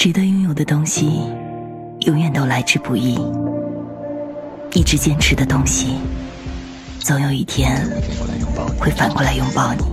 值得拥有的东西永远都来之不易。一直坚持的东西总有一天会反过来拥抱你。